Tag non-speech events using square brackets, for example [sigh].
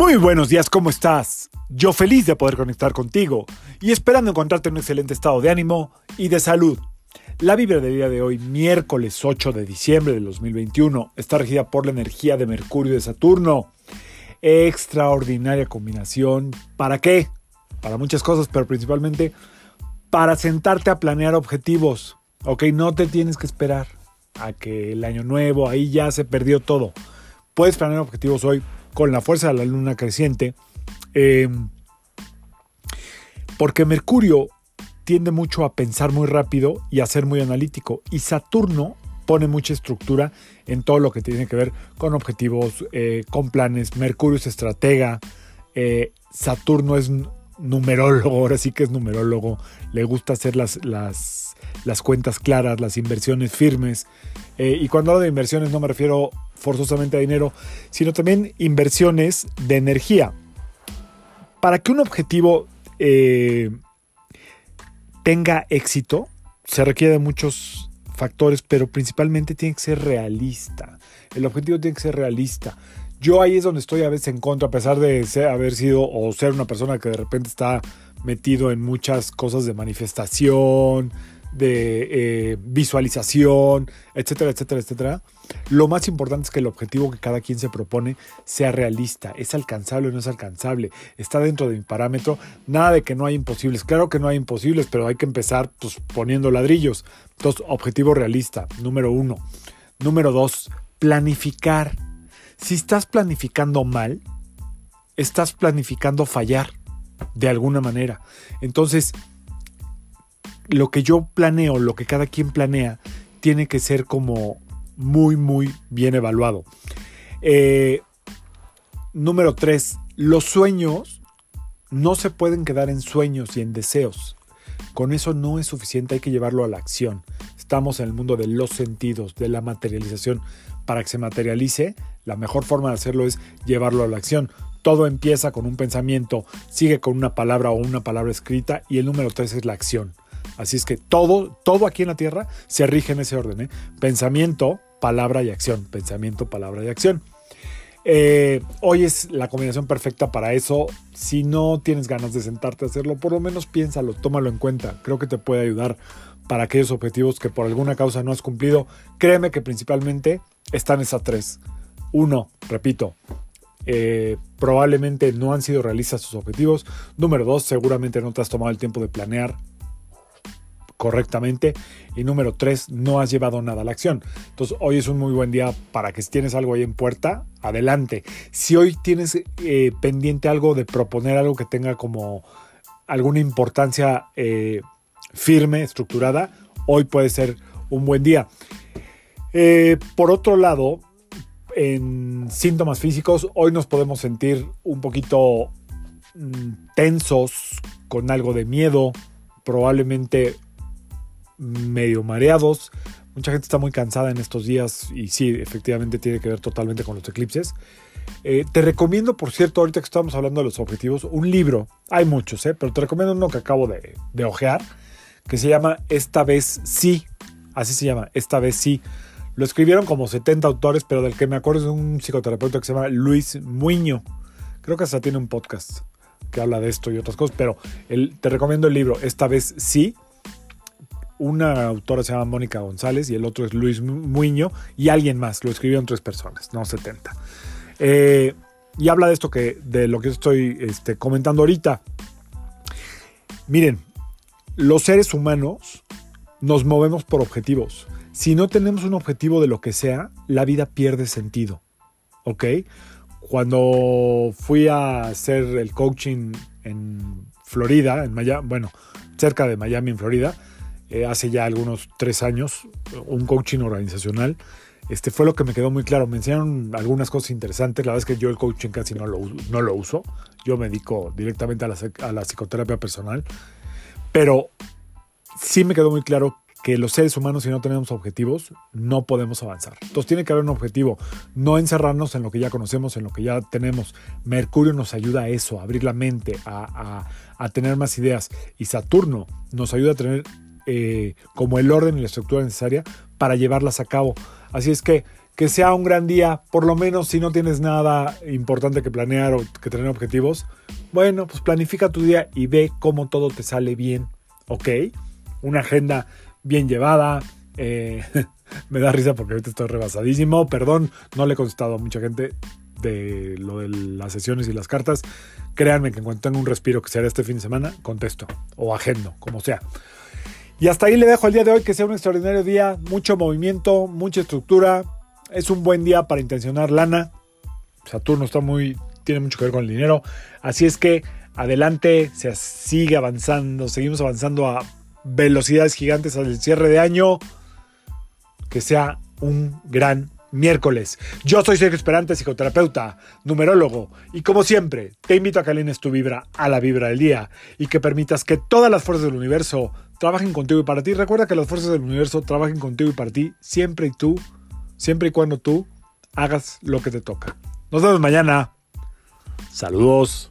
Muy buenos días, ¿cómo estás? Yo feliz de poder conectar contigo y esperando encontrarte en un excelente estado de ánimo y de salud. La vibra del día de hoy, miércoles 8 de diciembre de 2021, está regida por la energía de Mercurio y de Saturno. Extraordinaria combinación. ¿Para qué? Para muchas cosas, pero principalmente para sentarte a planear objetivos. Ok, no te tienes que esperar a que el año nuevo, ahí ya se perdió todo. Puedes planear objetivos hoy con la fuerza de la luna creciente. Em, porque Mercurio tiende mucho a pensar muy rápido y a ser muy analítico. Y Saturno pone mucha estructura en todo lo que tiene que ver con objetivos, eh, con planes. Mercurio es estratega. Eh, Saturno es numerólogo, ahora sí que es numerólogo. Le gusta hacer las, las, las cuentas claras, las inversiones firmes. Eh, y cuando hablo de inversiones no me refiero forzosamente a dinero, sino también inversiones de energía. Para que un objetivo eh, tenga éxito, se requiere de muchos factores, pero principalmente tiene que ser realista. El objetivo tiene que ser realista. Yo ahí es donde estoy a veces en contra, a pesar de haber sido o ser una persona que de repente está metido en muchas cosas de manifestación, de eh, visualización, etcétera, etcétera, etcétera. Lo más importante es que el objetivo que cada quien se propone sea realista, es alcanzable o no es alcanzable, está dentro de mi parámetro, nada de que no hay imposibles, claro que no hay imposibles, pero hay que empezar pues, poniendo ladrillos. Entonces, objetivo realista, número uno. Número dos, planificar. Si estás planificando mal, estás planificando fallar de alguna manera. Entonces, lo que yo planeo, lo que cada quien planea, tiene que ser como muy, muy bien evaluado. Eh, número tres, los sueños no se pueden quedar en sueños y en deseos. Con eso no es suficiente, hay que llevarlo a la acción. Estamos en el mundo de los sentidos, de la materialización. Para que se materialice, la mejor forma de hacerlo es llevarlo a la acción. Todo empieza con un pensamiento, sigue con una palabra o una palabra escrita y el número tres es la acción. Así es que todo, todo aquí en la Tierra se rige en ese orden. ¿eh? Pensamiento, palabra y acción. Pensamiento, palabra y acción. Eh, hoy es la combinación perfecta para eso. Si no tienes ganas de sentarte a hacerlo, por lo menos piénsalo, tómalo en cuenta. Creo que te puede ayudar para aquellos objetivos que por alguna causa no has cumplido. Créeme que principalmente están esas tres. Uno, repito, eh, probablemente no han sido realistas tus objetivos. Número dos, seguramente no te has tomado el tiempo de planear correctamente. Y número tres, no has llevado nada a la acción. Entonces hoy es un muy buen día para que si tienes algo ahí en puerta, adelante. Si hoy tienes eh, pendiente algo de proponer algo que tenga como alguna importancia eh, firme, estructurada, hoy puede ser un buen día. Eh, por otro lado, en síntomas físicos, hoy nos podemos sentir un poquito mm, tensos, con algo de miedo, probablemente medio mareados. Mucha gente está muy cansada en estos días y sí, efectivamente tiene que ver totalmente con los eclipses. Eh, te recomiendo, por cierto, ahorita que estamos hablando de los objetivos, un libro. Hay muchos, ¿eh? pero te recomiendo uno que acabo de, de ojear, que se llama Esta vez sí. Así se llama, Esta vez sí. Lo escribieron como 70 autores, pero del que me acuerdo es un psicoterapeuta que se llama Luis Muño. Creo que hasta tiene un podcast que habla de esto y otras cosas, pero te recomiendo el libro Esta vez sí una autora se llama Mónica González y el otro es Luis Muño y alguien más, lo escribieron tres personas, no 70. Eh, y habla de esto que, de lo que estoy este, comentando ahorita. Miren, los seres humanos nos movemos por objetivos. Si no tenemos un objetivo de lo que sea, la vida pierde sentido. ¿Ok? Cuando fui a hacer el coaching en Florida, en Miami, bueno, cerca de Miami, en Florida, eh, hace ya algunos tres años, un coaching organizacional. Este fue lo que me quedó muy claro. Me enseñaron algunas cosas interesantes. La verdad es que yo el coaching casi no lo, no lo uso. Yo me dedico directamente a la, a la psicoterapia personal. Pero sí me quedó muy claro que los seres humanos, si no tenemos objetivos, no podemos avanzar. Entonces tiene que haber un objetivo, no encerrarnos en lo que ya conocemos, en lo que ya tenemos. Mercurio nos ayuda a eso, a abrir la mente, a, a, a tener más ideas. Y Saturno nos ayuda a tener eh, como el orden y la estructura necesaria para llevarlas a cabo. Así es que, que sea un gran día, por lo menos si no tienes nada importante que planear o que tener objetivos, bueno, pues planifica tu día y ve cómo todo te sale bien, ¿ok? Una agenda bien llevada. Eh, [laughs] me da risa porque ahorita estoy rebasadísimo, perdón, no le he contestado a mucha gente de lo de las sesiones y las cartas. Créanme que en cuanto tenga un respiro que será este fin de semana, contesto o agendo, como sea. Y hasta ahí le dejo el día de hoy que sea un extraordinario día, mucho movimiento, mucha estructura, es un buen día para intencionar lana. Saturno está muy, tiene mucho que ver con el dinero. Así es que adelante, se sigue avanzando, seguimos avanzando a velocidades gigantes al cierre de año. Que sea un gran miércoles. Yo soy Sergio Esperante, psicoterapeuta, numerólogo, y como siempre, te invito a que alines tu vibra a la vibra del día y que permitas que todas las fuerzas del universo trabajen contigo y para ti. Recuerda que las fuerzas del universo trabajen contigo y para ti siempre y tú siempre y cuando tú hagas lo que te toca. Nos vemos mañana. Saludos.